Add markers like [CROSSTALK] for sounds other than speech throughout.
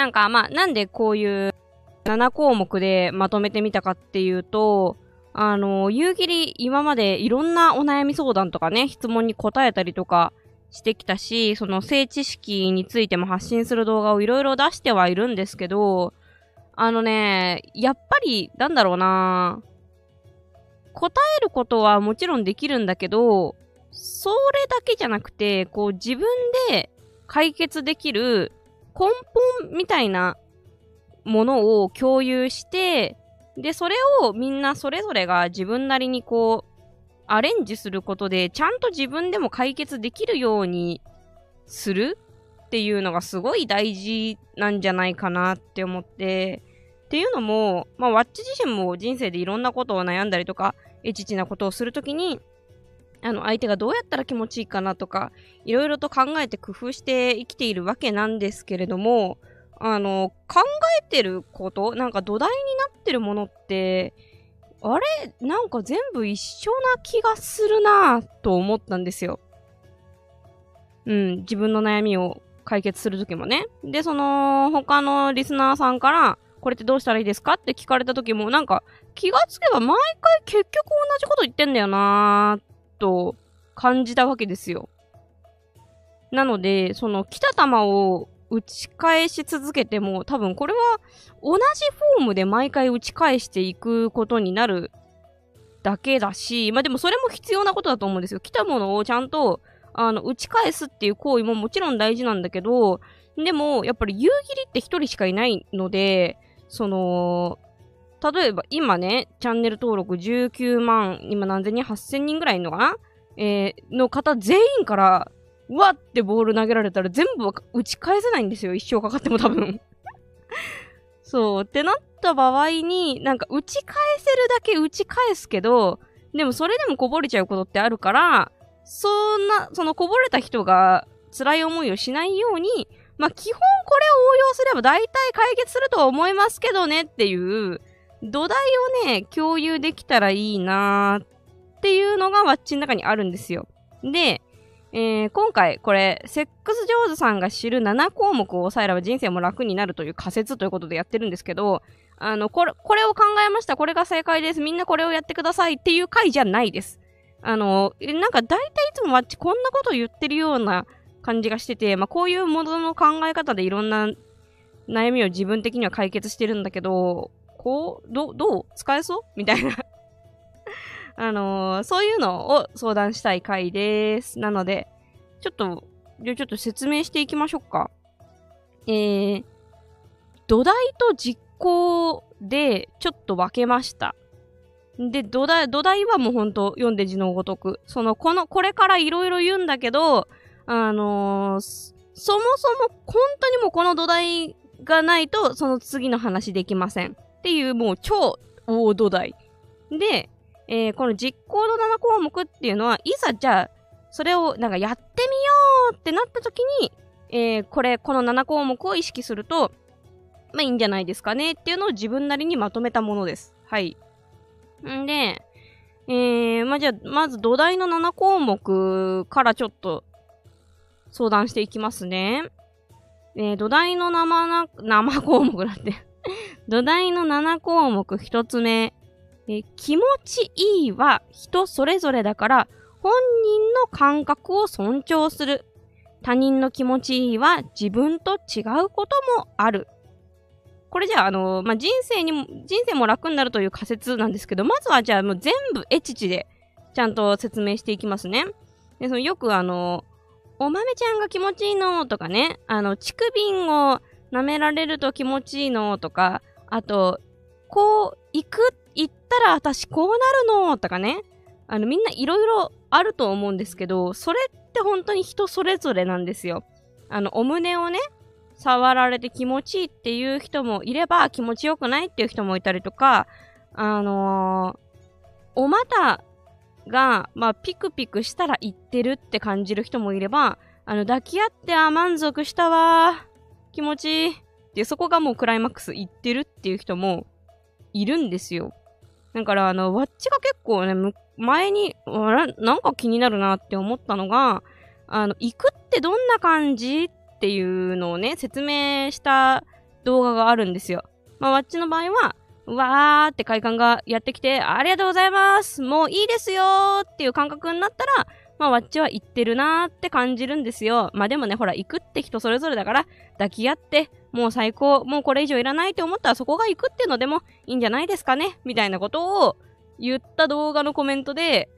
なんかまあ、なんでこういう7項目でまとめてみたかっていうと、あの、夕霧今までいろんなお悩み相談とかね、質問に答えたりとかしてきたし、その性知識についても発信する動画をいろいろ出してはいるんですけど、あのね、やっぱり、なんだろうな答えることはもちろんできるんだけど、それだけじゃなくて、こう自分で解決できる根本みたいなものを共有して、で、それをみんなそれぞれが自分なりにこう、アレンジすることで、ちゃんと自分でも解決できるようにするっていうのがすごい大事なんじゃないかなって思って、っていうのも、まあ、ワッチ自身も人生でいろんなことを悩んだりとか、エチチなことをするときに、あの、相手がどうやったら気持ちいいかなとか、いろいろと考えて工夫して生きているわけなんですけれども、あの、考えてること、なんか土台になってるものって、あれなんか全部一緒な気がするなぁと思ったんですよ。うん、自分の悩みを解決するときもね。で、その、他のリスナーさんから、これってどうしたらいいですかって聞かれたときも、なんか、気がつけば毎回結局同じこと言ってんだよなぁと感じたわけですよ。なので、その来た球を打ち返し続けても、多分これは同じフォームで毎回打ち返していくことになるだけだし、まあでもそれも必要なことだと思うんですよ。来たものをちゃんと、あの、打ち返すっていう行為ももちろん大事なんだけど、でも、やっぱり夕霧って一人しかいないので、その、例えば今ね、チャンネル登録19万、今何千人 ?8000 人ぐらいいるのかな？えー、の方全員から、わってボール投げられたら全部打ち返せないんですよ。一生かかっても多分 [LAUGHS] そう。ってなった場合に、なんか打ち返せるだけ打ち返すけど、でもそれでもこぼれちゃうことってあるから、そんな、そのこぼれた人が辛い思いをしないように、まあ、基本これを応用すれば大体解決するとは思いますけどねっていう、土台をね、共有できたらいいなーっていうのがワッチの中にあるんですよ。で、えー、今回これ、セックス上手さんが知る7項目を抑えれば人生も楽になるという仮説ということでやってるんですけど、あの、これ、これを考えました。これが正解です。みんなこれをやってくださいっていう回じゃないです。あの、なんか大体いつもワッチこんなこと言ってるような感じがしてて、まあこういうものの考え方でいろんな悩みを自分的には解決してるんだけど、こう、ど、どう使えそう？みたいな [LAUGHS] あのー、そういうのを相談したい回です。なので、ちょっと、じゃちょっと説明していきましょうか。えー、土台と実行でちょっと分けました。で、土台、土台はもうほんと読んで字のごとく。その、この、これからいろいろ言うんだけど、あのー、そもそも本当にもうこの土台がないと、その次の話できません。っていうもう超大土台。で、えー、この実行の7項目っていうのは、いざじゃあ、それをなんかやってみようってなった時に、えー、これ、この7項目を意識すると、まあいいんじゃないですかねっていうのを自分なりにまとめたものです。はい。んで、えー、まあ、じゃあ、まず土台の7項目からちょっと相談していきますね。えー、土台の生な、生項目だって [LAUGHS] 土台の7項目1つ目。え、気持ちいいは人それぞれだから、本人の感覚を尊重する。他人の気持ちいいは自分と違うこともある。これじゃあ、あの、まあ、人生にも、人生も楽になるという仮説なんですけど、まずはじゃあもう全部エチチでちゃんと説明していきますね。で、そのよくあの、お豆ちゃんが気持ちいいのとかね、あの、乳首を舐められると気持ちいいの？とか、あと、こう、行く、行ったら私こうなるの？とかね。あの、みんないろいろあると思うんですけど、それって本当に人それぞれなんですよ。あの、お胸をね、触られて気持ちいいっていう人もいれば、気持ちよくないっていう人もいたりとか、あのー、お股が、まあ、ピクピクしたら行ってるって感じる人もいれば、あの、抱き合って、あ、満足したわ気持ちいい。で、そこがもうクライマックス行ってるっていう人もいるんですよ。だから、あの、ワッチが結構ね、前に、なんか気になるなって思ったのが、あの、行くってどんな感じっていうのをね、説明した動画があるんですよ。まあ、わっちの場合は、わーって快感がやってきて、ありがとうございますもういいですよーっていう感覚になったら、まあ、わっちは行ってるなーって感じるんですよ。まあ、でもね、ほら、行くって人それぞれだから、抱き合って、もう最高、もうこれ以上いらないと思ったらそこが行くっていうのでもいいんじゃないですかねみたいなことを言った動画のコメントで、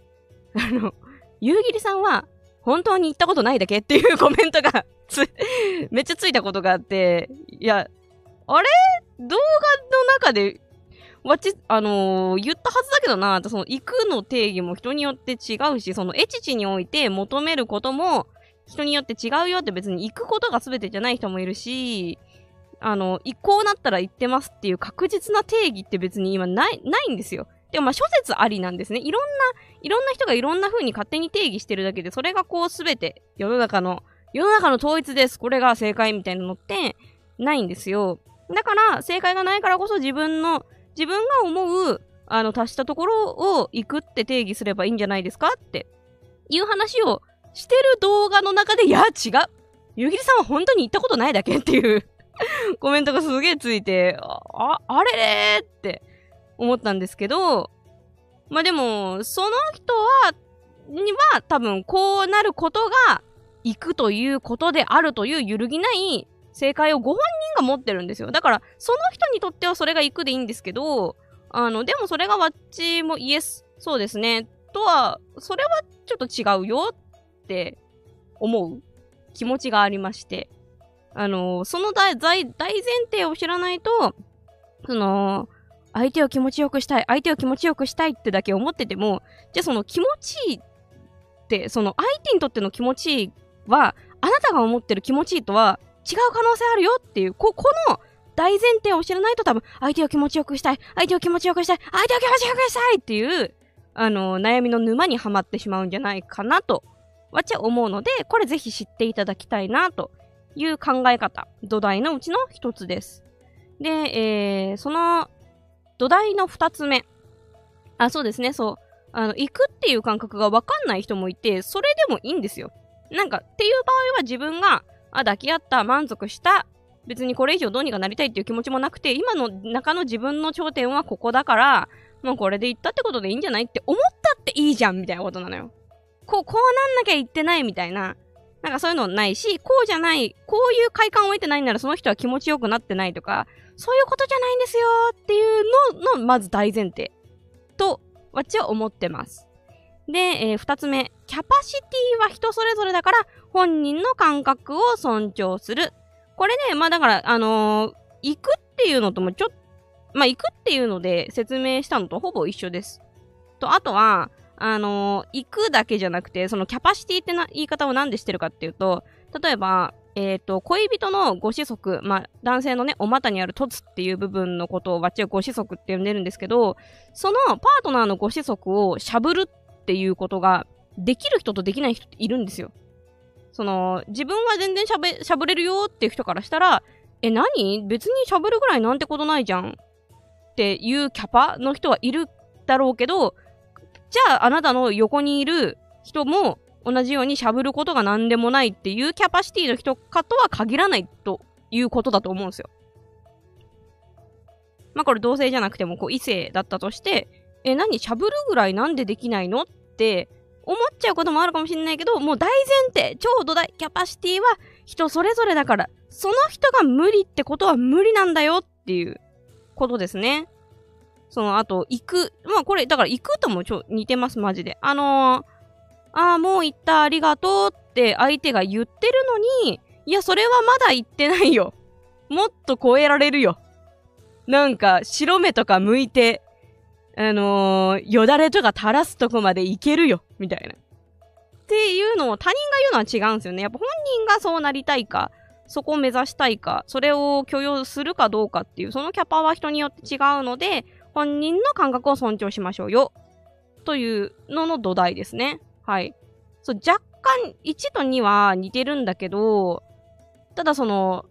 あの、夕霧さんは、本当に行ったことないだけっていうコメントが、めっちゃついたことがあって、いや、あれ？動画の中でわち、あのー、言ったはずだけどな、その、行くの定義も人によって違うし、その、エチチにおいて求めることも、人によって違うよって別に行くことが全てじゃない人もいるし、あの、行こうなったら行ってますっていう確実な定義って別に今ない、ないんですよ。でもまあ諸説ありなんですね。いろんな、いろんな人がいろんな風に勝手に定義してるだけで、それがこう全て世の中の、世の中の統一です。これが正解みたいなのってないんですよ。だから正解がないからこそ自分の自分が思う、あの、達したところを行くって定義すればいいんじゃないですかっていう話をしてる動画の中で、いや、違う。ゆぎりさんは本当に行ったことないだけっていうコメントがすげえついて、あ、あれ？れーって思ったんですけど、まあでも、その人は、には多分こうなることが行くということであるという揺るぎない正解をご本人が持ってるんですよ。だから、その人にとってはそれが行くでいいんですけど、あの、でもそれがわっちもイエス、そうですね、とは、それはちょっと違うよって思う気持ちがありまして、あの、その大大前提を知らないと、その、相手を気持ちよくしたい、相手を気持ちよくしたいってだけ思ってても、じゃあその気持ちいいって、その相手にとっての気持ちいいは、あなたが思ってる気持ちいいとは違う可能性あるよっていう、こ、この大前提を知らないと多分、相手を気持ちよくしたい、相手を気持ちよくしたい、相手を気持ちよくしたいっていう、あの、悩みの沼にはまってしまうんじゃないかなと、わちは思うので、これぜひ知っていただきたいなという考え方、土台のうちの一つです。で、えー、その土台の二つ目。あ、そうですね、そう。あの、行くっていう感覚がわかんない人もいて、それでもいいんですよ。なんか、っていう場合は自分が、あ、抱き合った、満足した、別にこれ以上どうにかなりたいっていう気持ちもなくて、今の中の自分の頂点はここだから、もうこれで行ったってことでいいんじゃないって思ったっていいじゃんみたいなことなのよ。こう、こうなんなきゃ言ってないみたいな。なんかそういうのないし、こうじゃない、こういう快感を得てないならその人は気持ちよくなってないとか、そういうことじゃないんですよっていうのの、まず大前提。と、私は思ってます。で、えー、二つ目。キャパシティは人それぞれだから、本人の感覚を尊重する。これね、まあだから、あのー、行くっていうのともちょっと、まあ行くっていうので説明したのとほぼ一緒です。と、あとは、あのー、行くだけじゃなくて、そのキャパシティってな言い方を何でしてるかっていうと、例えば、えっ、ー、と、恋人のご子息、まあ、男性のね、お股にある凸っていう部分のことをわっちはご子息って呼んでるんですけど、そのパートナーのご子息をしゃぶるっていうことが、できる人とできない人っているんですよ。その、自分は全然しゃべ、しゃぶれるよっていう人からしたら、え、何？別にしゃぶるぐらいなんてことないじゃん。っていうキャパの人はいるだろうけど、じゃああなたの横にいる人も同じようにしゃぶることが何でもないっていうキャパシティの人かとは限らないということだと思うんですよ。まあこれ同性じゃなくてもこう異性だったとして、え、何？しゃぶるぐらいなんでできないの？って思っちゃうこともあるかもしれないけど、もう大前提、超土台、キャパシティは人それぞれだから、その人が無理ってことは無理なんだよっていうことですね。その、あと、行く。まあこれ、だから行くともちょ、似てます、マジで。あのー、ああ、もう行った、ありがとうって相手が言ってるのに、いや、それはまだ言ってないよ。もっと超えられるよ。なんか、白目とか向いて、あのー、よだれとか垂らすとこまでいけるよ、みたいな。っていうのを他人が言うのは違うんですよね。やっぱ本人がそうなりたいか、そこを目指したいか、それを許容するかどうかっていう、そのキャパは人によって違うので、本人の感覚を尊重しましょうよ。というのの土台ですね。はい。そう、若干1と2は似てるんだけど、ただその、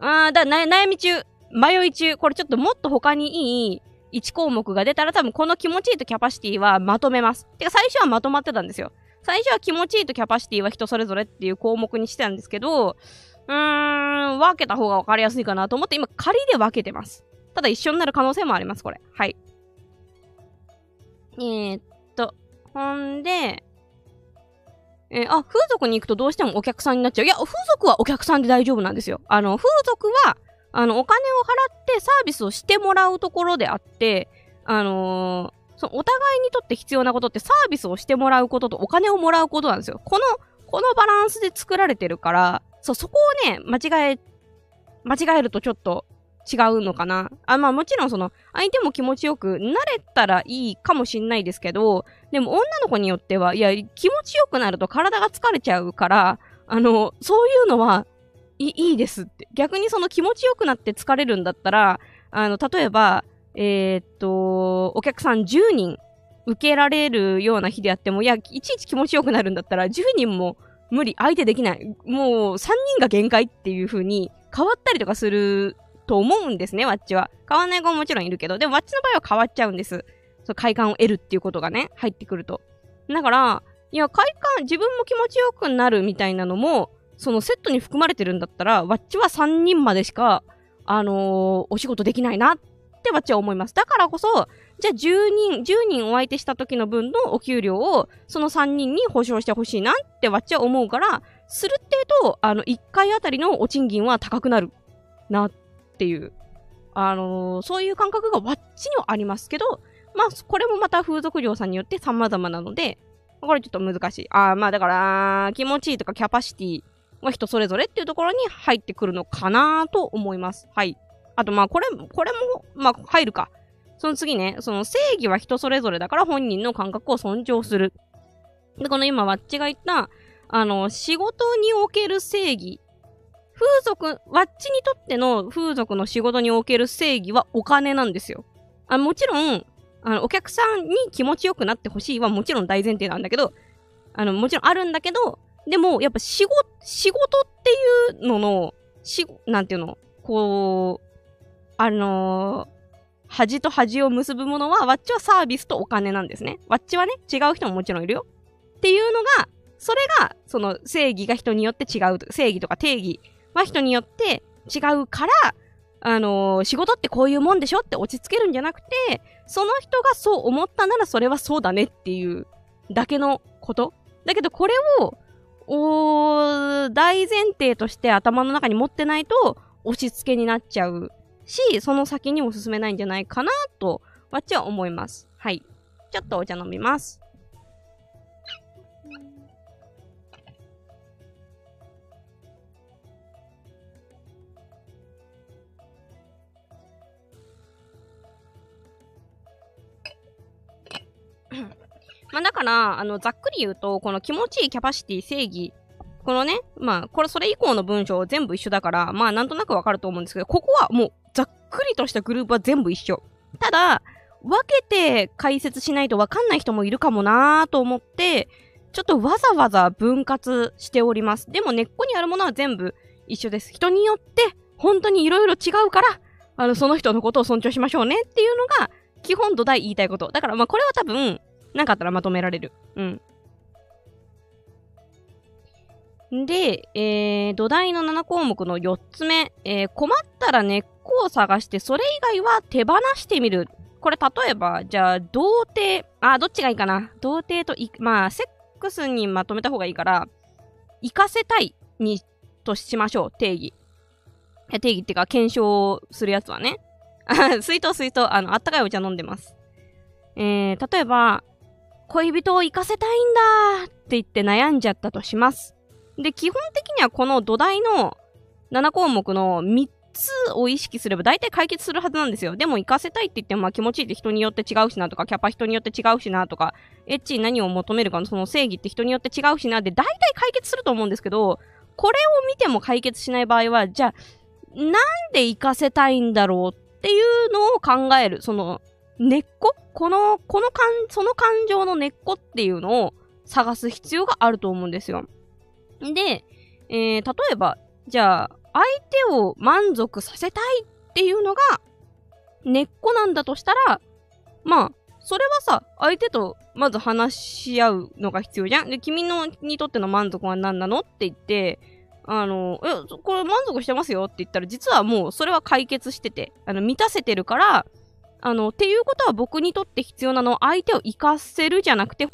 あーだ、悩み中、迷い中、これちょっともっと他にいい1項目が出たら多分この気持ちいいとキャパシティはまとめます。てか最初はまとまってたんですよ。最初は気持ちいいとキャパシティは人それぞれっていう項目にしてたんですけど、うーん、分けた方が分かりやすいかなと思って、今仮で分けてます。ただ一緒になる可能性もあります、これ。はい。えー、っと、ほんで、えー、あ、風俗に行くとどうしてもお客さんになっちゃう。いや、風俗はお客さんで大丈夫なんですよ。あの、風俗は、あの、お金を払ってサービスをしてもらうところであって、あのー、そお互いにとって必要なことってサービスをしてもらうこととお金をもらうことなんですよ。この、このバランスで作られてるから、そう、そこをね、間違え、間違えるとちょっと違うのかな。あ、まあもちろんその、相手も気持ちよく慣れたらいいかもしんないですけど、でも女の子によっては、いや、気持ちよくなると体が疲れちゃうから、あの、そういうのはいいいですって。逆にその気持ちよくなって疲れるんだったら、あの、例えば、えー、っと、お客さん10人受けられるような日であっても、いや、いちいち気持ちよくなるんだったら、10人も無理、相手できない。もう3人が限界っていう風に変わったりとかすると思うんですね、ワッチは。変わんない子ももちろんいるけど、でもワッチの場合は変わっちゃうんです。そ快感を得るっていうことがね、入ってくると。だから、いや、快感、自分も気持ちよくなるみたいなのも、そのセットに含まれてるんだったら、ワッチは3人までしか、あのー、お仕事できないなってワッチは思います。だからこそ、じゃあ10人、10人お相手した時の分のお給料を、その3人に保証してほしいなってワッチは思うから、するっていうと、あの、1回あたりのお賃金は高くなるなっていう、あのー、そういう感覚がワッチにはありますけど、まあ、これもまた風俗業さんによって様々なので、これちょっと難しい。ああ、まあだから、気持ちいいとかキャパシティは人それぞれっていうところに入ってくるのかなと思います。はい。あとまあこれ、これも、まあ入るか。その次ね、その正義は人それぞれだから本人の感覚を尊重する。で、この今、ワッチが言った、あの、仕事における正義。風俗、ワッチにとっての風俗の仕事における正義はお金なんですよ。あもちろん、あの、お客さんに気持ちよくなってほしいはもちろん大前提なんだけど、あの、もちろんあるんだけど、でも、やっぱ仕事、仕事っていうのの、し、なんていうの、こう、あのー、恥と恥を結ぶものは、ワッチはサービスとお金なんですね。ワッチはね、違う人ももちろんいるよ。っていうのが、それが、その正義が人によって違う。正義とか定義は人によって違うから、あのー、仕事ってこういうもんでしょ？って落ち着けるんじゃなくて、その人がそう思ったならそれはそうだねっていうだけのこと。だけどこれを、お大前提として頭の中に持ってないと押し付けになっちゃうし、その先にも進めないんじゃないかなと、わっちは思います。はい。ちょっとお茶飲みます。まあだから、あの、ざっくり言うと、この気持ちいいキャパシティ、正義、このね、まあ、これそれ以降の文章全部一緒だから、まあなんとなくわかると思うんですけど、ここはもうざっくりとしたグループは全部一緒。ただ、分けて解説しないとわかんない人もいるかもなーと思って、ちょっとわざわざ分割しております。でも根っこにあるものは全部一緒です。人によって本当に色々違うから、あの、その人のことを尊重しましょうねっていうのが、基本土台言いたいこと。だからまあこれは多分、なかったらまとめられる。うん。で、えー、土台の7項目の4つ目、えー、困ったら根っこを探して、それ以外は手放してみる。これ例えば、じゃあ、童貞、あ、どっちがいいかな童貞と、まあ、セックスにまとめた方がいいから、行かせたいに、としましょう、定義。定義っていうか、検証するやつはね。水筒水筒、あの、あったかいお茶飲んでます。えー、例えば、恋人を行かせたいんだって言って悩んじゃったとします。で、基本的にはこの土台の7項目の3つを意識すれば大体解決するはずなんですよ。でも行かせたいって言ってもまあ気持ちいいって人によって違うしなとか、キャパ人によって違うしなとか、エッチに何を求めるかのその正義って人によって違うしなで大体解決すると思うんですけど、これを見ても解決しない場合は、じゃあ、なんで行かせたいんだろうっていうのを考える。その、根っこ？この、この感、その感情の根っこっていうのを探す必要があると思うんですよ。で、えー、例えば、じゃあ、相手を満足させたいっていうのが根っこなんだとしたら、まあ、それはさ、相手とまず話し合うのが必要じゃん？で、君のにとっての満足は何なの？って言って、あの、え、これ満足してますよ？って言ったら、実はもうそれは解決してて、あの、満たせてるから、あの、っていうことは僕にとって必要なのは相手を活かせるじゃなくて、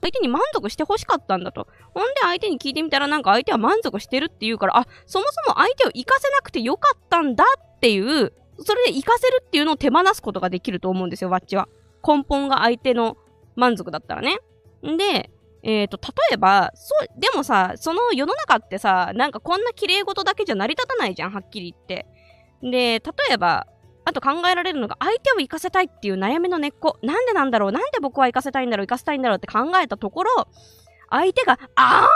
相手に満足して欲しかったんだと。ほんで相手に聞いてみたらなんか相手は満足してるって言うから、あ、そもそも相手を活かせなくてよかったんだっていう、それで活かせるっていうのを手放すことができると思うんですよ、ワッチは。根本が相手の満足だったらね。んで、えっ、ー、と、例えば、そう、でもさ、その世の中ってさ、なんかこんな綺麗事だけじゃ成り立たないじゃん、はっきり言って。で、例えば、あと考えられるのが、相手を生かせたいっていう悩みの根っこ。なんでなんだろう？なんで僕は生かせたいんだろう？生かせたいんだろう？って考えたところ、相手が、あん、あん、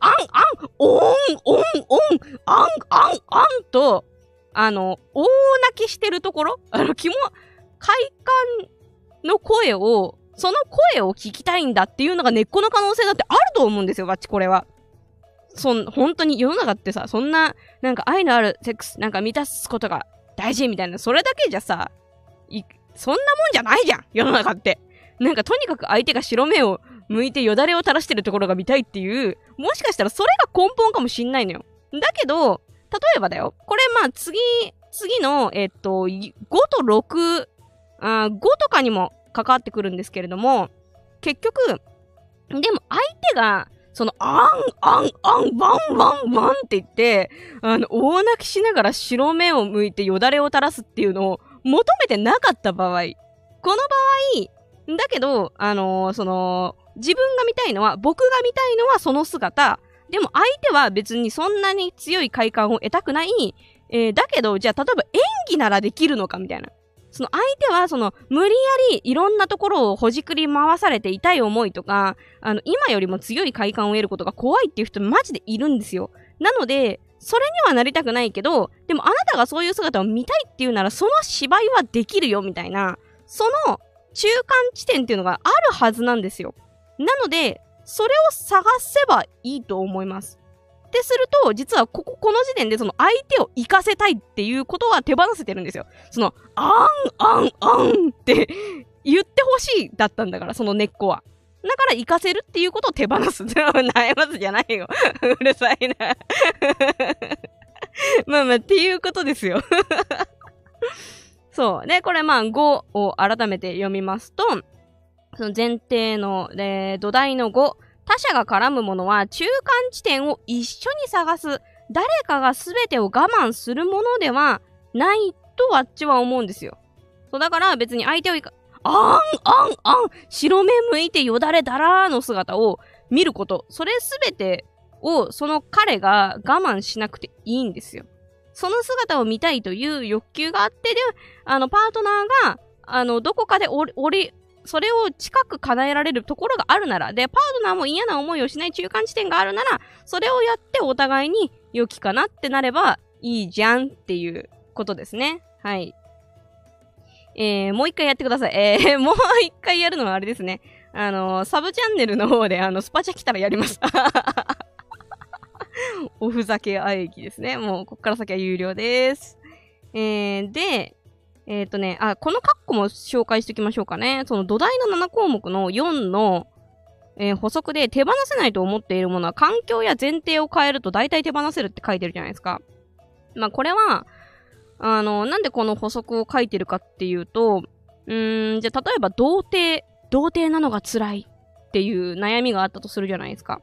あん、あん、おん、おん、おん、あん、あん、あんと、あの、大泣きしてるところ、あの、気も、快感の声を、その声を聞きたいんだっていうのが根っこの可能性だってあると思うんですよ、バッチこれは。そん、本当に世の中ってさ、そんな、なんか愛のあるセックス、なんか満たすことが大事みたいな、それだけじゃさ、い、そんなもんじゃないじゃん世の中って。なんかとにかく相手が白目を向いてよだれを垂らしてるところが見たいっていう、もしかしたらそれが根本かもしんないのよ。だけど、例えばだよ。これまあ次、次の、えっと、5と6、あ5とかにも関わってくるんですけれども、結局、でも相手が、その、あん、あん、あん、ワン、ワン、ワンって言って、あの、大泣きしながら白目を向いてよだれを垂らすっていうのを求めてなかった場合、この場合、だけど、あのー、その、自分が見たいのは、僕が見たいのはその姿。でも相手は別にそんなに強い快感を得たくない。えー、だけど、じゃあ例えば演技ならできるのかみたいな。その相手はその無理やりいろんなところをほじくり回されて痛い思いとか、あの今よりも強い快感を得ることが怖いっていう人マジでいるんですよ。なので、それにはなりたくないけど、でもあなたがそういう姿を見たいっていうならその芝居はできるよみたいな、その中間地点っていうのがあるはずなんですよ。なので、それを探せばいいと思います。ってすると、実はここ、この時点でその相手を生かせたいっていうことは手放せてるんですよ。その、あん、あん、あんって言ってほしいだったんだから、その根っこは。だから生かせるっていうことを手放す。悩ますじゃないよ。[LAUGHS] うるさいな [LAUGHS] まあまあ、っていうことですよ [LAUGHS] そう。で、これまあ5を改めて読みますと、その前提の、えー、土台の5。他者が絡むものは中間地点を一緒に探す。誰かが全てを我慢するものではないとあっちは思うんですよ。そうだから別に相手をいか、あん、あん、あん、白目向いてよだれだらーの姿を見ること。それ全てをその彼が我慢しなくていいんですよ。その姿を見たいという欲求があって、で、あの、パートナーが、あの、どこかでおり、それを近く叶えられるところがあるなら、で、パートナーも嫌な思いをしない中間地点があるなら、それをやってお互いに良きかなってなればいいじゃんっていうことですね。はい。えー、もう一回やってください。えー、[LAUGHS] もう一回やるのはあれですね。あのー、サブチャンネルの方で、あの、スパチャ来たらやります。[LAUGHS] おふざけあえきですね。もう、こっから先は有料です。えー、で、えっ、ー、とね、あ、このカッコも紹介しておきましょうかね。その土台の7項目の4の、えー、補足で手放せないと思っているものは環境や前提を変えると大体手放せるって書いてるじゃないですか。まあこれは、あの、なんでこの補足を書いてるかっていうと、うーん、じゃあ例えば童貞、童貞なのが辛いっていう悩みがあったとするじゃないですか。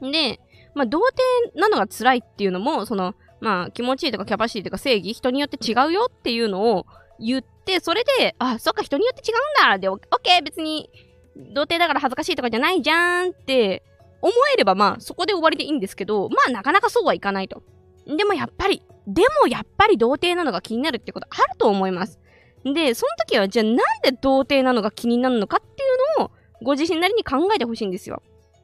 で、まあ童貞なのが辛いっていうのも、その、まあ気持ちいいとかキャパシティとか正義、人によって違うよっていうのを言って、それで、あ、そっか、人によって違うんだ。で、オッケー、別に、童貞だから恥ずかしいとかじゃないじゃんって思えれば、まあ、そこで終わりでいいんですけど、まあ、なかなかそうはいかないと。でもやっぱり、でもやっぱり童貞なのが気になるってことあると思います。で、その時は、じゃあなんで童貞なのが気になるのかっていうのを、ご自身なりに考えてほしいんですよ。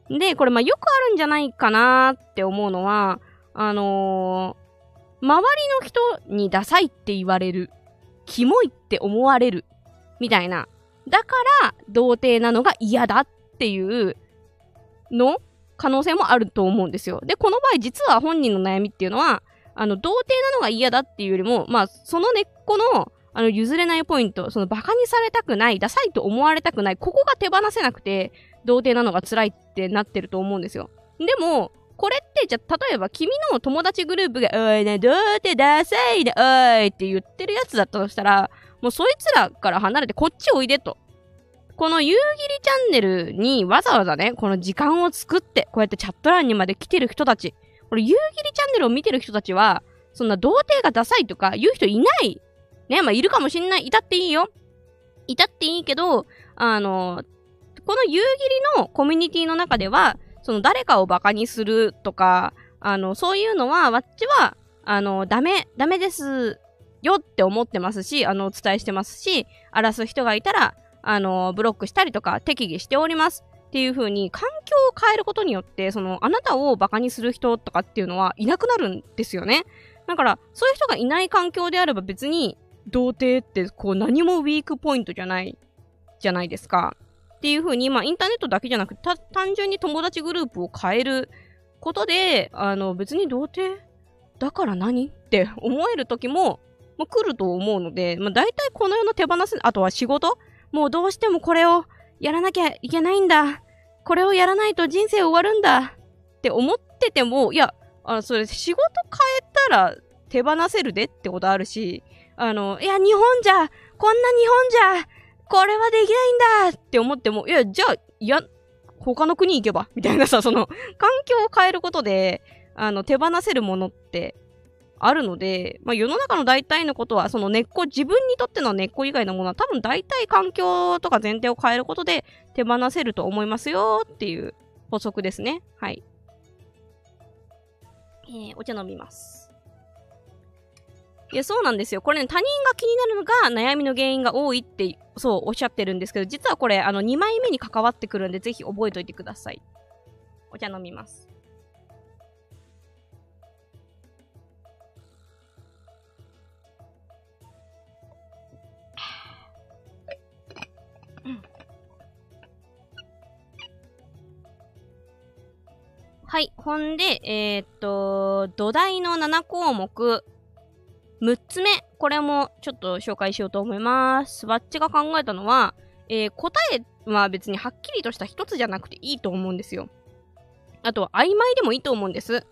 で、これまあよくあるんじゃないかなって思うのは、あのー、周りの人にダサいって言われるキモいって思われる。みたいな。だから、童貞なのが嫌だっていうの可能性もあると思うんですよ。で、この場合実は本人の悩みっていうのは、あの、童貞なのが嫌だっていうよりも、まあ、その根っこの、あの、譲れないポイント、その、馬鹿にされたくない、ダサいと思われたくない、ここが手放せなくて、童貞なのが辛いってなってると思うんですよ。でも、これって、じゃ、例えば君の友達グループが、おいね、どうってダサいね、おいって言ってるやつだったとしたら、もうそいつらから離れてこっちおいでと。この夕霧チャンネルにわざわざね、この時間を作って、こうやってチャット欄にまで来てる人たち。これ夕霧チャンネルを見てる人たちは、そんな童貞がダサいとか言う人いない。ね、まあいるかもしんない。いたっていいよ。いたっていいけど、あの、この夕霧のコミュニティの中では、その誰かをバカにするとか、あの、そういうのは、わっちは、あの、ダメ、ダメですよって思ってますし、あの、お伝えしてますし、荒らす人がいたら、あの、ブロックしたりとか、適宜しております。っていう風に、環境を変えることによって、その、あなたをバカにする人とかっていうのはいなくなるんですよね。だから、そういう人がいない環境であれば別に、童貞ってこう何もウィークポイントじゃない、じゃないですか。っていう風に、まあインターネットだけじゃなくて、単純に友達グループを変えることで、あの別に童貞？だから何？って思える時も、まあ、来ると思うので、まあ大体この世の手放す、あとは仕事？もうどうしてもこれをやらなきゃいけないんだ。これをやらないと人生終わるんだ。って思ってても、いや、あそれ仕事変えたら手放せるでってことあるし、あの、いや、日本じゃ、こんな日本じゃ、これはできないんだって思っても、いや、じゃあ、いや、他の国行けば [LAUGHS] みたいなさ、その、環境を変えることで、あの、手放せるものってあるので、まあ、世の中の大体のことは、その根っこ、自分にとっての根っこ以外のものは多分大体環境とか前提を変えることで手放せると思いますよっていう補足ですね。はい。えー、お茶飲みます。いや、そうなんですよ。これね、他人が気になるのが悩みの原因が多いって、そうおっしゃってるんですけど、実はこれ、あの、2枚目に関わってくるんで、ぜひ覚えておいてください。お茶飲みます。はい。ほんで、えー、っと、土台の7項目。6つ目、これもちょっと紹介しようと思います。ワッチが考えたのは、えー、答えは別にはっきりとした一つじゃなくていいと思うんですよ。あとは曖昧でもいいと思うんです。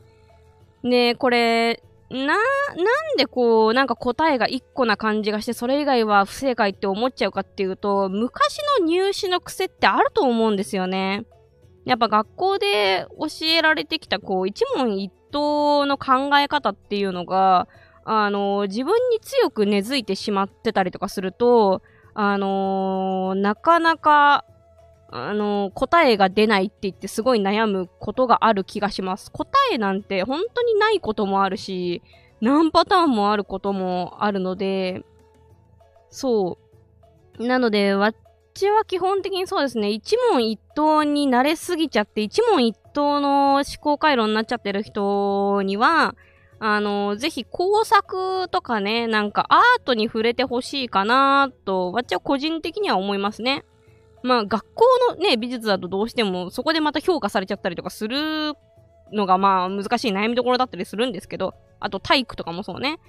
ねえこれ、な、なんでこう、なんか答えが一個な感じがして、それ以外は不正解って思っちゃうかっていうと、昔の入試の癖ってあると思うんですよね。やっぱ学校で教えられてきた、こう、一問一答の考え方っていうのが、あの、自分に強く根付いてしまってたりとかすると、あのなかなか、あの答えが出ないって言ってすごい悩むことがある気がします。答えなんて本当にないこともあるし、何パターンもあることもあるので、そう。なので、わっちは基本的にそうですね、一問一答に慣れすぎちゃって、一問一答の思考回路になっちゃってる人には、あの、ぜひ工作とかね、なんかアートに触れてほしいかなと、わっちは個人的には思いますね。まあ、学校のね、美術だとどうしても、そこでまた評価されちゃったりとかするのが、まあ、難しい悩みどころだったりするんですけど、あと体育とかもそうね。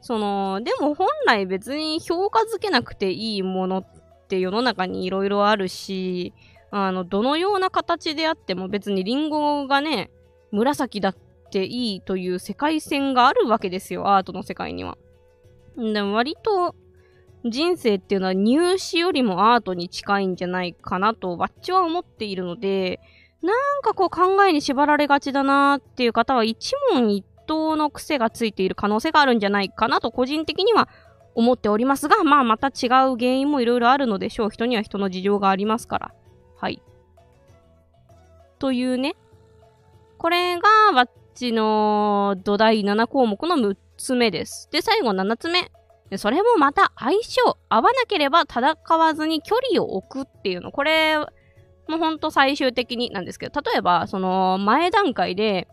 その、でも本来別に評価づけなくていいものって世の中に色々あるし、あの、どのような形であっても別にリンゴがね、紫だっていいという世界線があるわけですよ、アートの世界には。でも割と人生っていうのは入試よりもアートに近いんじゃないかなと、わっちは思っているので、なんかこう考えに縛られがちだなっていう方は一問一答の癖がついている可能性があるんじゃないかなと個人的には思っておりますが、まあまた違う原因もいろいろあるのでしょう。人には人の事情がありますから。はい。というね。これが、わっちの土台7項目の6つ目です。で、最後7つ目。それもまた相性。合わなければ戦わずに距離を置くっていうの。これ、もうほんと最終的になんですけど、例えば、その前段階で、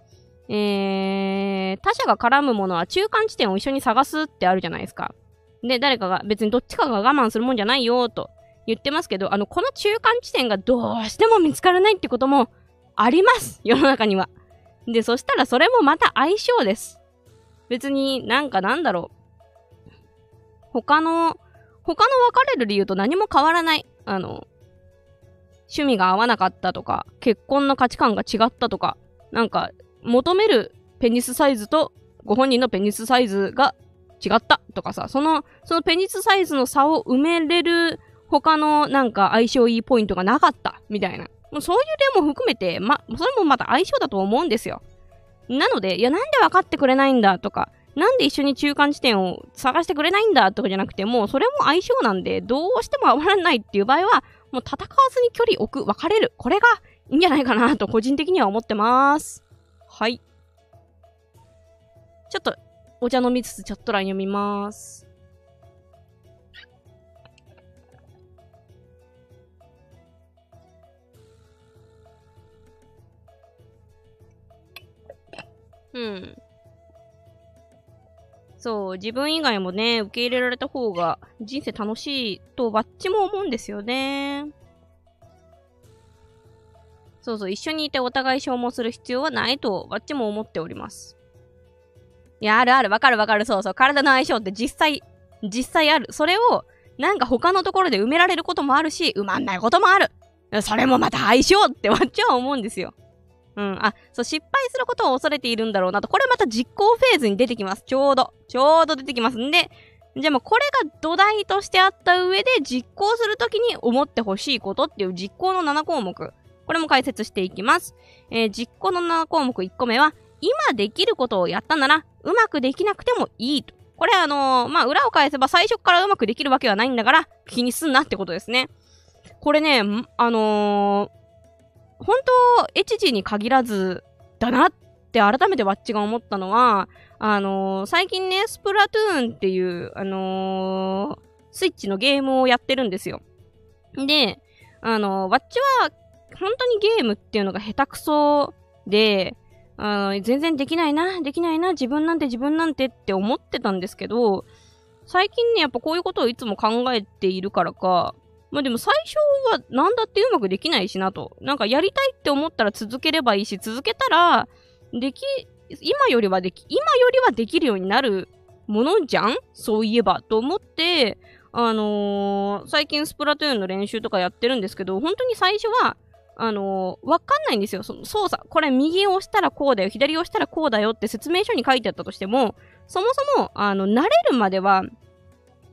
えー、他者が絡むものは中間地点を一緒に探すってあるじゃないですか。で、誰かが別にどっちかが我慢するもんじゃないよと言ってますけど、あの、この中間地点がどうしても見つからないってこともあります世の中には。で、そしたらそれもまた相性です。別になんかなんだろう。他の、他の別れる理由と何も変わらない。あの、趣味が合わなかったとか、結婚の価値観が違ったとか、なんか、求めるペニスサイズとご本人のペニスサイズが違ったとかさ、その、そのペニスサイズの差を埋めれる他のなんか相性いいポイントがなかったみたいな。もうそういう例も含めて、ま、それもまた相性だと思うんですよ。なので、いや、なんで分かってくれないんだとか、なんで一緒に中間地点を探してくれないんだとかじゃなくて、もうそれも相性なんで、どうしても合わないっていう場合は、もう戦わずに距離置く、別れる。これがいいんじゃないかなと個人的には思ってます。はい。ちょっと、お茶飲みつつチャット欄読みます。うん。そう、自分以外もね、受け入れられた方が人生楽しいとバッチも思うんですよね。そうそう、一緒にいてお互い消耗する必要はないとバッチも思っております。いや、あるある、わかるわかる、そうそう、体の相性って実際、実際ある。それを、なんか他のところで埋められることもあるし、埋まんないこともある。それもまた相性ってわっちは思うんですよ。うん。あ、そう、失敗することを恐れているんだろうなと。これまた実行フェーズに出てきます。ちょうど。ちょうど出てきますんで、じゃあもうこれが土台としてあった上で実行するときに思ってほしいことっていう実行の7項目。これも解説していきます。えー、実行の7項目1個目は、今できることをやったなら、うまくできなくてもいいと。これあのー、まあ、裏を返せば最初からうまくできるわけはないんだから、気にすんなってことですね。これね、あの、本当、エチジに限らず、だなって改めてワッチが思ったのは、あのー、最近ね、スプラトゥーンっていう、あのー、スイッチのゲームをやってるんですよ。で、あのー、ワッチは、本当にゲームっていうのが下手くそで、あの全然できないな、できないな、自分なんて自分なんてって思ってたんですけど、最近ね、やっぱこういうことをいつも考えているからか、まあでも最初はなんだってうまくできないしなと。なんかやりたいって思ったら続ければいいし、続けたら、でき、今よりはでき、今よりはできるようになるものじゃん？そういえば。と思って、あのー、最近スプラトゥーンの練習とかやってるんですけど、本当に最初は、あのー、わかんないんですよ。その操作。これ右を押したらこうだよ、左を押したらこうだよって説明書に書いてあったとしても、そもそも、あの、慣れるまでは、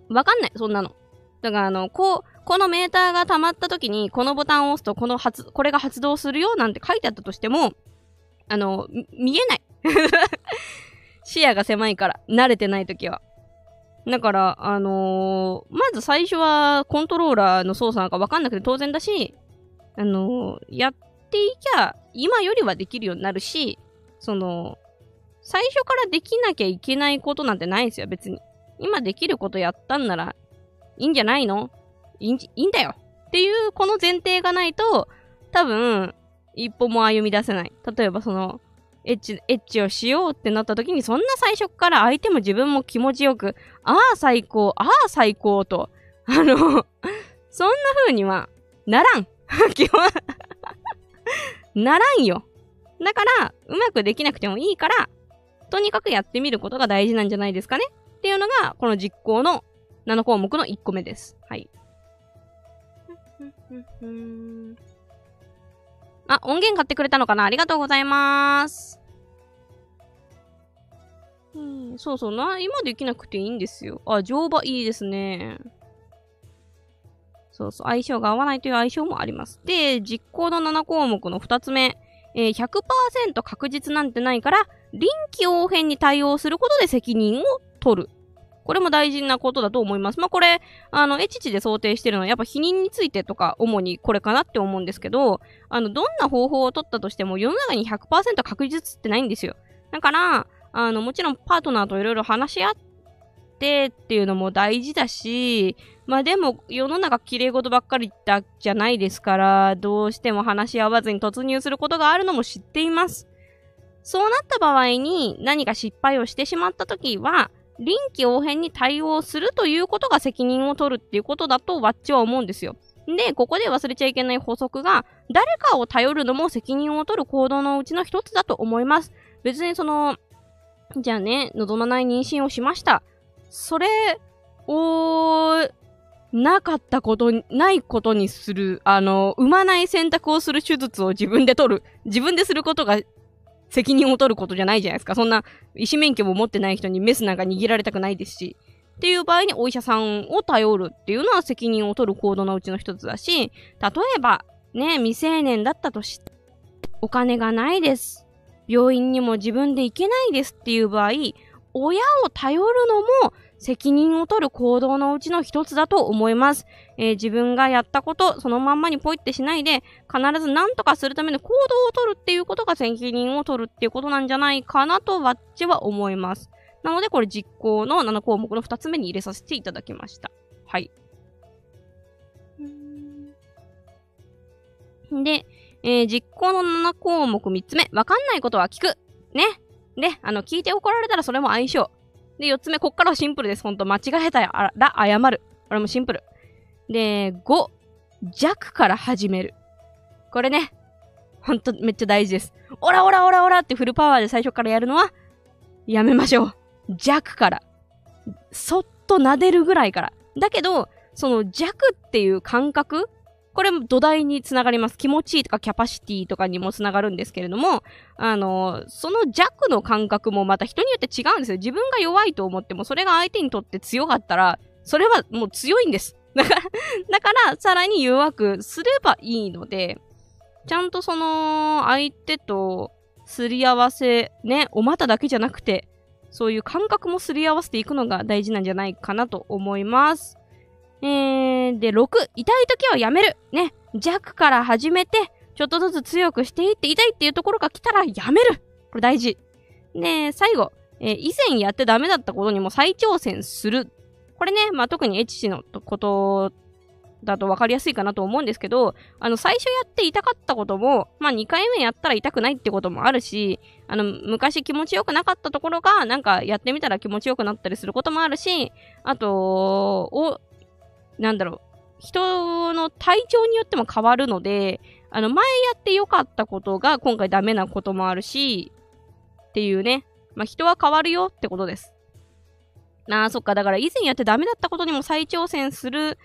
わかんない、そんなの。だから、あの、こう、このメーターが溜まった時に、このボタンを押すと、この発、これが発動するよなんて書いてあったとしても、あの、見えない。[LAUGHS] 視野が狭いから、慣れてない時は。だから、あのー、まず最初はコントローラーの操作なんかわかんなくて当然だし、あのー、やっていきゃ、今よりはできるようになるし、その、最初からできなきゃいけないことなんてないんですよ、別に。今できることやったんなら、いいんじゃないのいいん、いいんだよっていうこの前提がないと、多分、一歩も歩み出せない。例えばその、エッチ、エッチをしようってなった時に、そんな最初から相手も自分も気持ちよく、ああ最高、ああ最高と、あのそんな風にはならん。基本ならんよ。だから、うまくできなくてもいいから、とにかくやってみることが大事なんじゃないですかねっていうのが、この実行の7項目の1個目です。はい。あ、音源買ってくれたのかな？ありがとうございます。うん、そうそうな、今できなくていいんですよ。あ、乗馬いいですね。そうそう、相性が合わないという相性もあります。で、実行の7項目の2つ目。えー、100%確実なんてないから、臨機応変に対応することで責任を取る。これも大事なことだと思います。まあ、これ、あの、エチチで想定してるのは、やっぱ否認についてとか、主にこれかなって思うんですけど、あの、どんな方法を取ったとしても、世の中に100%確実ってないんですよ。だから、あの、もちろんパートナーといろいろ話し合ってっていうのも大事だし、まあでも、世の中綺麗事ばっかりだじゃないですから、どうしても話し合わずに突入することがあるのも知っています。そうなった場合に何か失敗をしてしまった時は、臨機応変に対応するということが責任を取るっていうことだとワッチは思うんですよ。で、ここで忘れちゃいけない法則が、誰かを頼るのも責任を取る行動のうちの一つだと思います。別にその、じゃあね、望まない妊娠をしました。それを、なかったこと、ないことにする、あの、産まない選択をする手術を自分で取る。自分ですることが責任を取ることじゃないじゃないですか。そんな、医師免許も持ってない人にメスなんか握られたくないですし。っていう場合にお医者さんを頼るっていうのは責任を取る行動のうちの一つだし、例えば、ね、未成年だったとし、お金がないです。病院にも自分で行けないですっていう場合、親を頼るのも責任を取る行動のうちの一つだと思います。えー、自分がやったこと、そのまんまにポイってしないで、必ず何とかするための行動を取るっていうことが責任を取るっていうことなんじゃないかなと、わっちは思います。なので、これ実行の7項目の2つ目に入れさせていただきました。はい。で、えー、実行の7項目3つ目。わかんないことは聞く。ね。で、あの、聞いて怒られたらそれも相性。で、4つ目、こっからはシンプルです。ほんと、間違えたら謝る。これもシンプル。で、5、弱から始める。これね、ほんとめっちゃ大事です。オラオラオラオラってフルパワーで最初からやるのは、やめましょう。弱から。そっと撫でるぐらいから。だけど、その弱っていう感覚これも土台につながります。気持ちいいとかキャパシティとかにもつながるんですけれども、あの、その弱の感覚もまた人によって違うんですよ。自分が弱いと思っても、それが相手にとって強かったら、それはもう強いんです。だから、だから、さらに弱くすればいいので、ちゃんとその、相手とすり合わせ、ね、お股だけじゃなくて、そういう感覚もすり合わせていくのが大事なんじゃないかなと思います。えー、で、6、痛い時はやめる。ね、弱から始めて、ちょっとずつ強くしていって、痛いっていうところが来たらやめる。これ大事。で、最後、えー、以前やってダメだったことにも再挑戦する。これね、まあ、特にエッチのことだと分かりやすいかなと思うんですけど、あの、最初やって痛かったことも、まあ、2回目やったら痛くないってこともあるし、あの、昔気持ちよくなかったところが、なんかやってみたら気持ちよくなったりすることもあるし、あと、お、なんだろう、人の体調によっても変わるので、あの、前やって良かったことが今回ダメなこともあるし、っていうね。まあ、人は変わるよってことです。なあ、そっか。だから以前やってダメだったことにも再挑戦する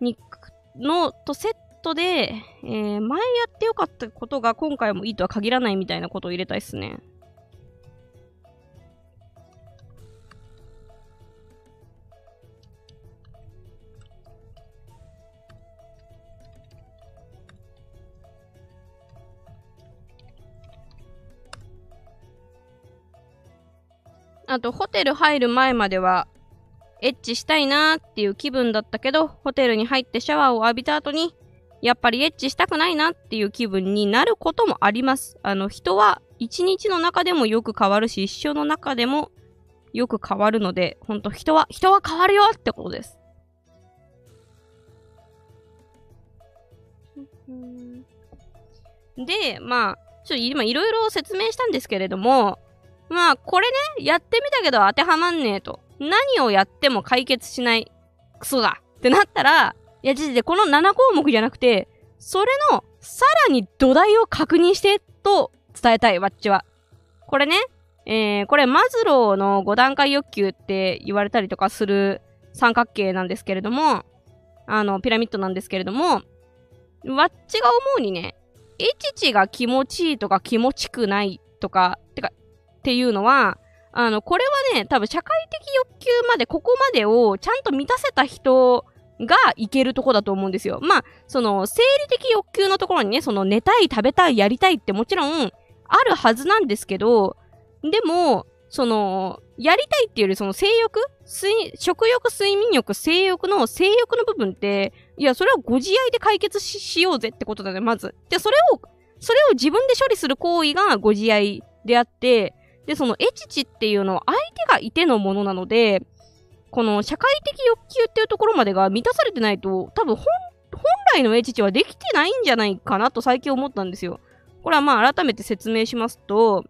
に、の、とセットで、えー、前やって良かったことが今回もいいとは限らないみたいなことを入れたいっすね。あと、ホテル入る前までは、エッチしたいなーっていう気分だったけど、ホテルに入ってシャワーを浴びた後に、やっぱりエッチしたくないなっていう気分になることもあります。あの、人は一日の中でもよく変わるし、一生の中でもよく変わるので、ほんと人は、人は変わるよってことです。で、まあ、ちょっと今いろいろ説明したんですけれども、まあ、これね、やってみたけど当てはまんねえと。何をやっても解決しない。クソだ。ってなったら、いや、実でこの7項目じゃなくて、それの、さらに土台を確認して、と伝えたい、わっちは。これね、えー、これマズローの5段階欲求って言われたりとかする三角形なんですけれども、あの、ピラミッドなんですけれども、わっちが思うにね、エチチが気持ちいいとか気持ちくないと、か、っていうのは、あの、これはね、多分社会的欲求まで、ここまでをちゃんと満たせた人がいけるとこだと思うんですよ。まあ、その、生理的欲求のところにね、その、寝たい、食べたい、やりたいってもちろん、あるはずなんですけど、でも、その、やりたいっていうより、その性欲食欲、睡眠欲、性欲の性欲の部分って、いや、それはご自愛で解決しようぜってことだね、まず。で、それを、それを自分で処理する行為がご自愛であって、で、そのエチチっていうのは相手がいてのものなので、この社会的欲求っていうところまでが満たされてないと、多分本、本来のエチチはできてないんじゃないかなと最近思ったんですよ。これはまあ改めて説明しますと、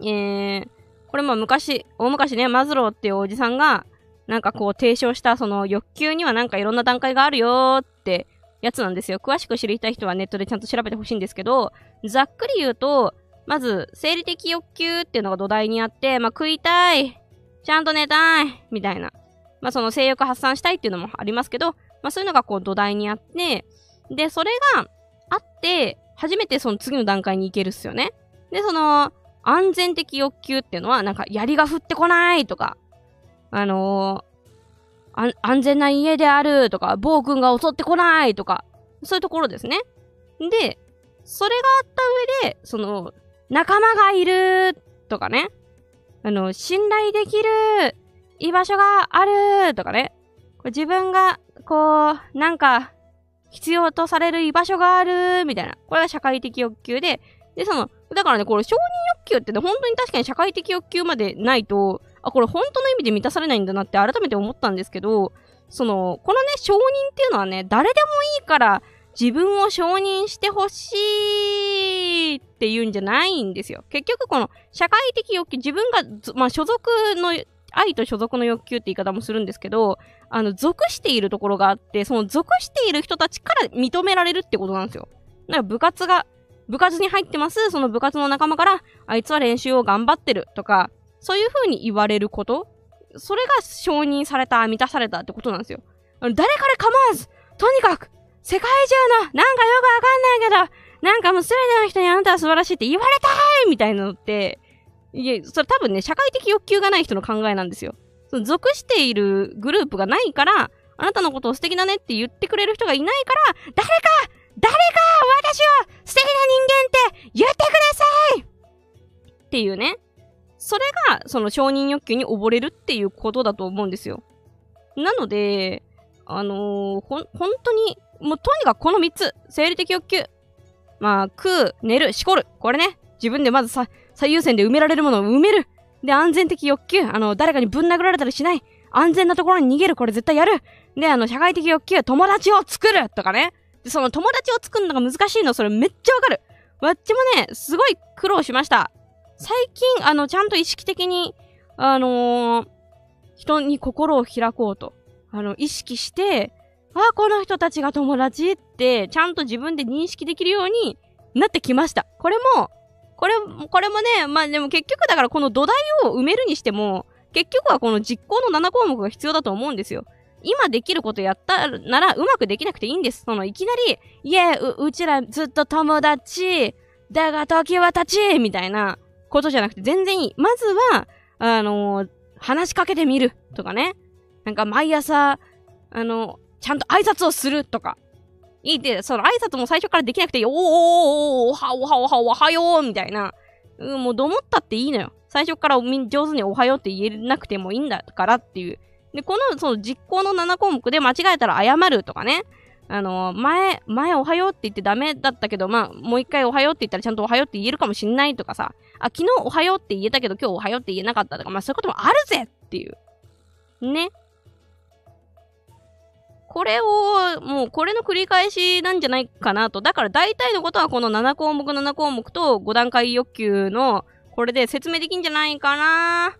えー、これまあ昔、大昔ね、マズローっていうおじさんが、なんかこう提唱したその欲求にはなんかいろんな段階があるよってやつなんですよ。詳しく知りたい人はネットでちゃんと調べてほしいんですけど、ざっくり言うと、まず、生理的欲求っていうのが土台にあって、まあ、食いたい、ちゃんと寝たい、みたいな。まあ、その性欲発散したいっていうのもありますけど、まあ、そういうのがこう土台にあって、で、それがあって、初めてその次の段階に行けるっすよね。で、その、安全的欲求っていうのは、なんか、槍が降ってこないとか、あのー、安全な家であるとか、暴君が襲ってこないとか、そういうところですね。で、それがあった上で、その、仲間がいるとかね、あの、信頼できる居場所があるとかね、自分が、こう、なんか、必要とされる居場所があるみたいな。これが社会的欲求で、で、その、だからね、これ承認欲求ってね、本当に確かに社会的欲求までないと、あ、これ本当の意味で満たされないんだなって改めて思ったんですけど、その、このね、承認っていうのはね、誰でもいいから自分を承認してほしいっていうんじゃないんですよ。結局この社会的欲求、自分が、まあ所属の、愛と所属の欲求って言い方もするんですけど、あの、属しているところがあって、その属している人たちから認められるってことなんですよ。だから部活が部活に入ってます、その部活の仲間から、あいつは練習を頑張ってるとか、そういう風に言われること、それが承認された、満たされたってことなんですよ。誰彼構わず、とにかく、世界中の、なんかよくわかんないけど、なんかもうすべての人にあなたは素晴らしいって言われたいみたいなのって、いや、それ多分ね、社会的欲求がない人の考えなんですよ。その属しているグループがないから、あなたのことを素敵だねって言ってくれる人がいないから、誰か誰か私を素敵な人間って言ってくださいっていうね。それが、その承認欲求に溺れるっていうことだと思うんですよ。なので、あのー、ほ、本当に、もうとにかくこの3つ。生理的欲求。まあ、食う、寝る、しこる。これね。自分でまずさ、最優先で埋められるものを埋める。で、安全的欲求。あの、誰かにぶん殴られたりしない。安全なところに逃げる。これ絶対やる。で、あの、社会的欲求。友達を作るとかね。で、その友達を作るのが難しいの、それめっちゃわかる。わっちもね、すごい苦労しました。最近、あの、ちゃんと意識的に、あのー、人に心を開こうと、あの、意識して、あ、この人たちが友達って、ちゃんと自分で認識できるようになってきました。これも、これ、これもね、まあでも結局だからこの土台を埋めるにしても、結局はこの実行の7項目が必要だと思うんですよ。今できることやったならうまくできなくていいんです。そのいきなり、いえ、う、ちらずっと友達、だが時は経ちみたいなことじゃなくて全然いい。まずは、あのー、話しかけてみるとかね。なんか毎朝、あの、ちゃんと挨拶をするとか。いいって、その挨拶も最初からできなくていい。おーおーおーおはおはおはおはようみたいな。うん、もうどもったっていいのよ。最初から上手におはようって言えなくてもいいんだからっていう。で、この、その実行の7項目で間違えたら謝るとかね。あの、前、前おはようって言ってダメだったけど、まあ、もう一回おはようって言ったらちゃんとおはようって言えるかもしんないとかさ、あ、昨日おはようって言えたけど今日おはようって言えなかったとか、まあそういうこともあるぜっていう。ね。これを、もうこれの繰り返しなんじゃないかなと。だから大体のことはこの7項目7項目と5段階欲求のこれで説明できんじゃないかな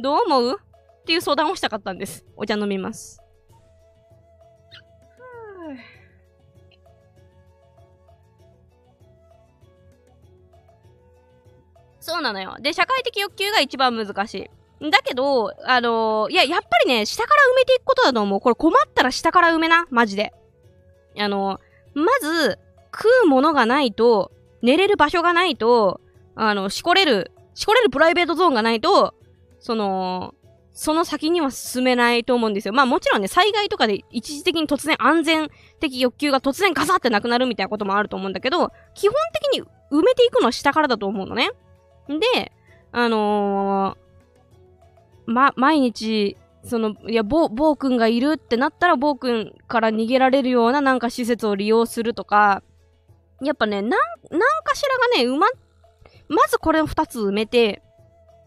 どう思うっていう相談をしたかったんです。お茶飲みます。そうなのよ。で、社会的欲求が一番難しい。だけど、あのー、いや、やっぱりね、下から埋めていくことだと思う。これ困ったら下から埋めな。マジで。あのー、まず、食うものがないと、寝れる場所がないと、あの、しこれる、しこれるプライベートゾーンがないと、その、その先には進めないと思うんですよ。まあもちろんね、災害とかで一時的に突然安全的欲求が突然ガサってなくなるみたいなこともあると思うんだけど、基本的に埋めていくのは下からだと思うのね。で、あのー、ま、毎日、その、いや、ぼ、ぼうくんがいるってなったら、ぼうくんから逃げられるようななんか施設を利用するとか、やっぱね、なん、なんかしらがね、ま、まずこれを2つ埋めて、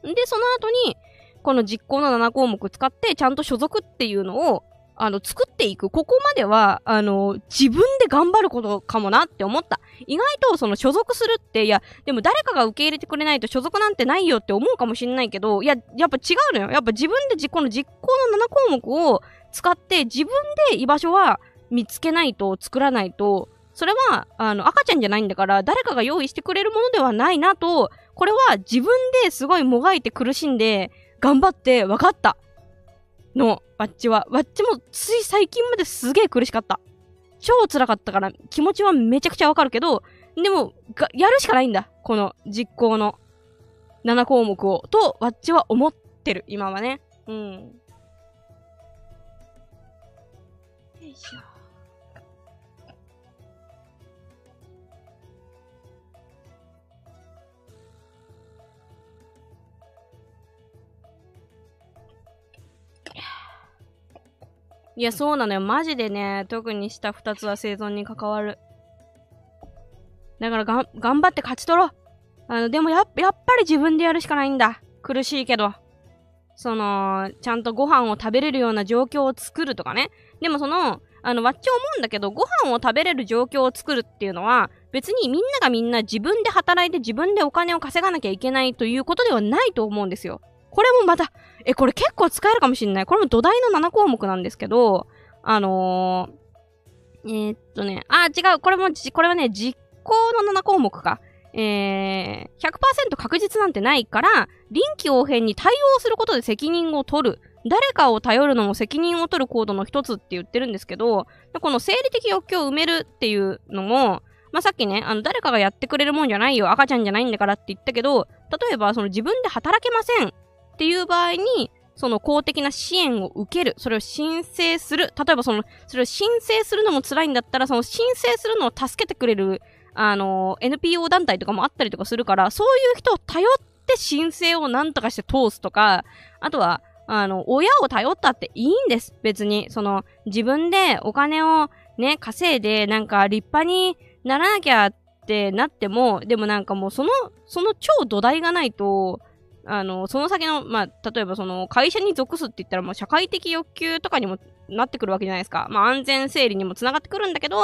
で、その後に、この実行の7項目使って、ちゃんと所属っていうのを、あの、作っていく。ここまでは、あの、自分で頑張ることかもなって思った。意外と、その所属するって、いや、でも誰かが受け入れてくれないと所属なんてないよって思うかもしんないけど、いや、やっぱ違うのよ。やっぱ自分でこの実行の7項目を使って、自分で居場所は見つけないと、作らないと、それは、あの、赤ちゃんじゃないんだから、誰かが用意してくれるものではないなと、これは自分ですごいもがいて苦しんで、頑張って分かったの、わっちは。わっちもつい最近まですげえ苦しかった。超辛かったから気持ちはめちゃくちゃわかるけど、でも、やるしかないんだ。この実行の7項目を、と、わっちは思ってる、今はね。うん。よいしょ。いや、そうなのよ。マジでね、特にした二つは生存に関わる。だからが、頑張って勝ち取ろう。あの、でもや、やっぱり自分でやるしかないんだ。苦しいけど。その、ちゃんとご飯を食べれるような状況を作るとかね。でもその、あの、わっち思うんだけど、ご飯を食べれる状況を作るっていうのは、別にみんながみんな自分で働いて自分でお金を稼がなきゃいけないということではないと思うんですよ。これもまた、え、これ結構使えるかもしんない。これも土台の7項目なんですけど、あのー、えー、っとね、あ、違う、これも、これはね、実行の7項目か。えー、100%確実なんてないから、臨機応変に対応することで責任を取る。誰かを頼るのも責任を取るコードの一つって言ってるんですけど、この生理的欲求を埋めるっていうのも、まあ、さっきね、あの、誰かがやってくれるもんじゃないよ、赤ちゃんじゃないんだからって言ったけど、例えば、その自分で働けませんっていう場合に、その公的な支援を受ける。それを申請する。例えばその、それを申請するのも辛いんだったら、その申請するのを助けてくれる、あの、NPO 団体とかもあったりとかするから、そういう人を頼って申請をなんとかして通すとか、あとは、あの、親を頼ったっていいんです。別に。その、自分でお金をね、稼いで、なんか立派にならなきゃってなっても、でもなんかもうその、その超土台がないと、あの、その先の、まあ、例えばその、会社に属すって言ったらもう社会的欲求とかにもなってくるわけじゃないですか。まあ、安全整理にも繋がってくるんだけど、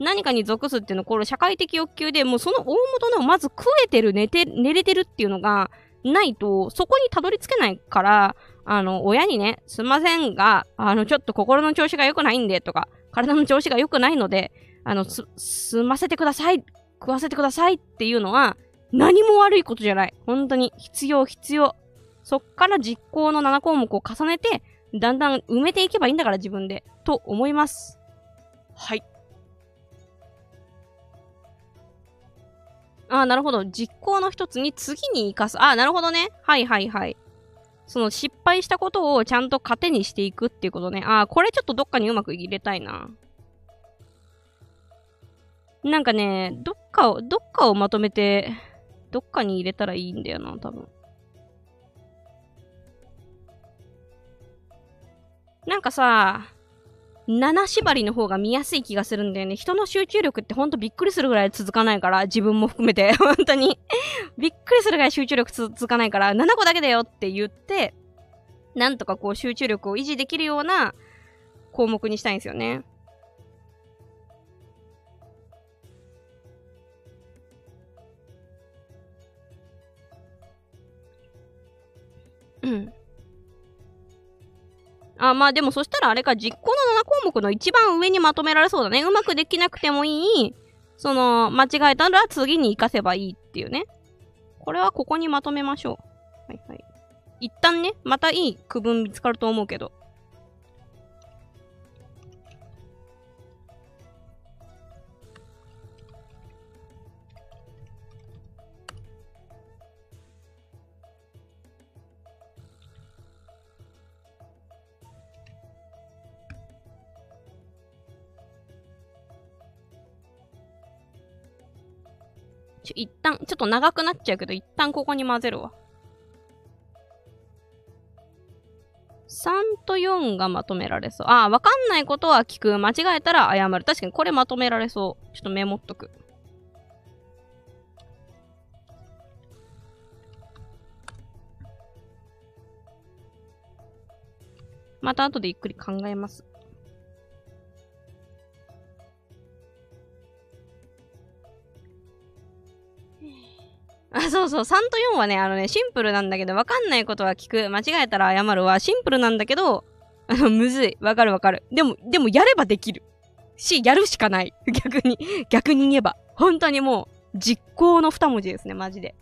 何かに属すっていうのは、これ社会的欲求で、もうその大元の、まず食えてる、寝て、寝れてるっていうのが、ないと、そこにたどり着けないから、あの、親にね、すいませんが、あの、ちょっと心の調子が良くないんで、とか、体の調子が良くないので、あの、す、済ませてください、食わせてくださいっていうのは、何も悪いことじゃない。本当に必要必要。そっから実行の7項目を重ねて、だんだん埋めていけばいいんだから自分で。と思います。はい。ああ、なるほど。実行の一つに次に活かす。ああ、なるほどね。はいはいはい。その失敗したことをちゃんと糧にしていくっていうことね。ああ、これちょっとどっかにうまく入れたいな。なんかね、どっかを、どっかをまとめて、どっかに入れたらいいんだよな、多分。なんかさ、七縛りの方が見やすい気がするんだよね。人の集中力ってほんとびっくりするぐらい続かないから、自分も含めて、[LAUGHS] 本当にびっくりするぐらい集中力続かないから、7個だけだよって言って、なんとかこう集中力を維持できるような項目にしたいんですよね。うん。あ、まあでもそしたらあれか、実行の7項目の一番上にまとめられそうだね。うまくできなくてもいい。その、間違えたら次に活かせばいいっていうね。これはここにまとめましょう。はいはい。一旦ね、またいい区分見つかると思うけど。ちょ、一旦、ちょっと長くなっちゃうけど、一旦ここに混ぜるわ。3と4がまとめられそう。ああ、わかんないことは聞く。間違えたら謝る。確かにこれまとめられそう。ちょっとメモっとく。また後でゆっくり考えます。あ、そうそう、3と4はね、あのね、シンプルなんだけど、わかんないことは聞く。間違えたら謝るは、シンプルなんだけど、[LAUGHS] あの、むずい。わかるわかる。でも、でも、やればできる。し、やるしかない。[LAUGHS] 逆に、逆に言えば。本当にもう、実行の二文字ですね、マジで。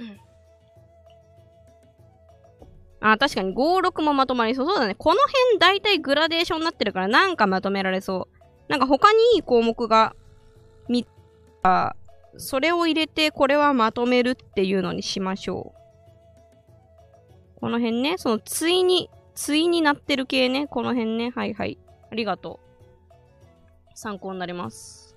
うん。あ、確かに5、6もまとまりそう。そうだね。この辺大体グラデーションになってるからなんかまとめられそう。なんか他にいい項目が見た、それを入れてこれはまとめるっていうのにしましょう。この辺ね、その対に、対になってる系ね。この辺ね。はいはい。ありがとう。参考になります。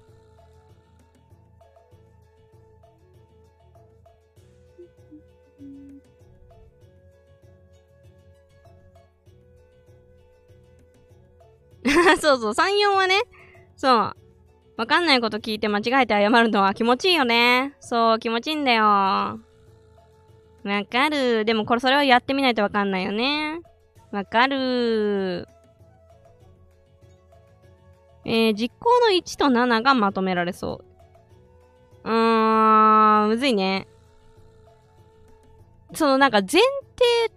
[LAUGHS] そうそう、3、4はね、そう。わかんないこと聞いて間違えて謝るのは気持ちいいよね。そう、気持ちいいんだよ。わかる。でもこれそれはやってみないとわかんないよね。わかる。えー、実行の1と7がまとめられそう。うーん、むずいね。そのなんか前提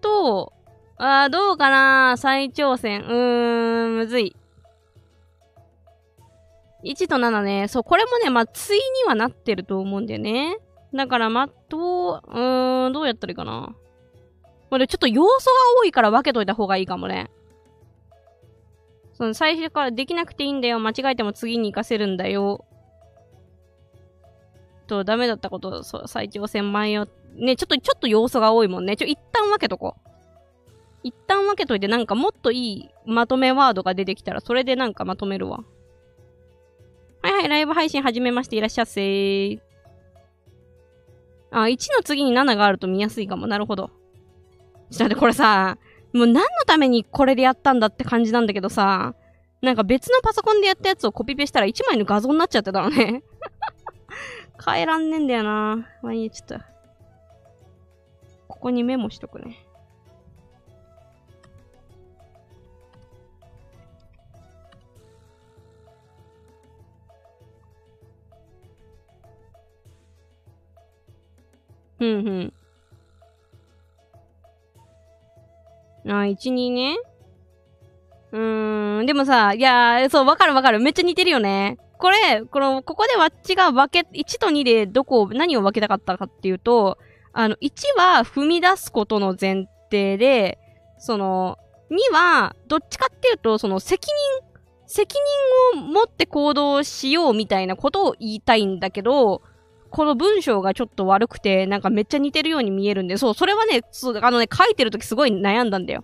と、あー、どうかな再挑戦。うーん、むずい。1と7ね、そう、これもね、まあ、対にはなってると思うんだよね。だから、ま、どう、うーん、どうやったらいいかな。これちょっと要素が多いから分けといた方がいいかもね。その最初からできなくていいんだよ。間違えても次に活かせるんだよ。と、ダメだったこと、そう、再挑戦前よ。ね、ちょっと、ちょっと要素が多いもんね。ちょ、一旦分けとこう。一旦分けといてなんかもっといいまとめワードが出てきたら、それでなんかまとめるわ。はいはい、ライブ配信始めましていらっしゃっせー。あ、1の次に7があると見やすいかも。なるほど。ちょっと待って、これさ、もう何のためにこれでやったんだって感じなんだけどさ、なんか別のパソコンでやったやつをコピペしたら1枚の画像になっちゃってたのね。[LAUGHS] 変えらんねえんだよな。まあいい、ちょっと。ここにメモしとくね。うんうん。あ、1、2ね。うーん、でもさ、いやそう、わかるわかる。めっちゃ似てるよね。これ、この、ここでわっちが分け、1と2でどこを、何を分けたかったかっていうと、あの、1は踏み出すことの前提で、その、2は、どっちかっていうと、その責任、責任を持って行動しようみたいなことを言いたいんだけど、この文章がちょっと悪くて、なんかめっちゃ似てるように見えるんで、そう、それはね、そう、あのね、書いてるときすごい悩んだんだよ。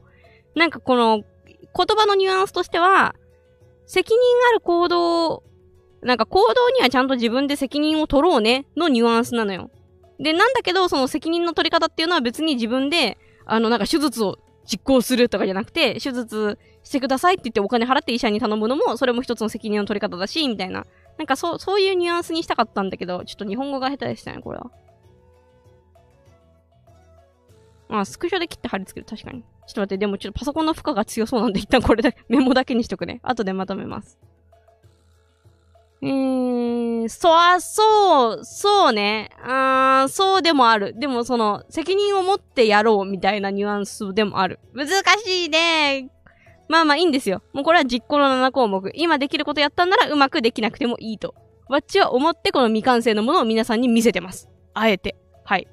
なんかこの、言葉のニュアンスとしては、責任ある行動、なんか行動にはちゃんと自分で責任を取ろうね、のニュアンスなのよ。で、なんだけど、その責任の取り方っていうのは別に自分で、あの、なんか手術を実行するとかじゃなくて、手術してくださいって言ってお金払って医者に頼むのも、それも一つの責任の取り方だし、みたいな。なんかそう、そういうニュアンスにしたかったんだけど、ちょっと日本語が下手でしたね、これは。あ、スクショで切って貼り付ける。確かに。ちょっと待って、でもちょっとパソコンの負荷が強そうなんで、一旦 [LAUGHS] これでメモだけにしとくね。後でまとめます。えー、そ、あ、そう、そうね。あー、そうでもある。でもその、責任を持ってやろうみたいなニュアンスでもある。難しいね。まあまあいいんですよ。もうこれは実行の7項目。今できることやったんならうまくできなくてもいいと。わっちは思ってこの未完成のものを皆さんに見せてます。あえて。はい。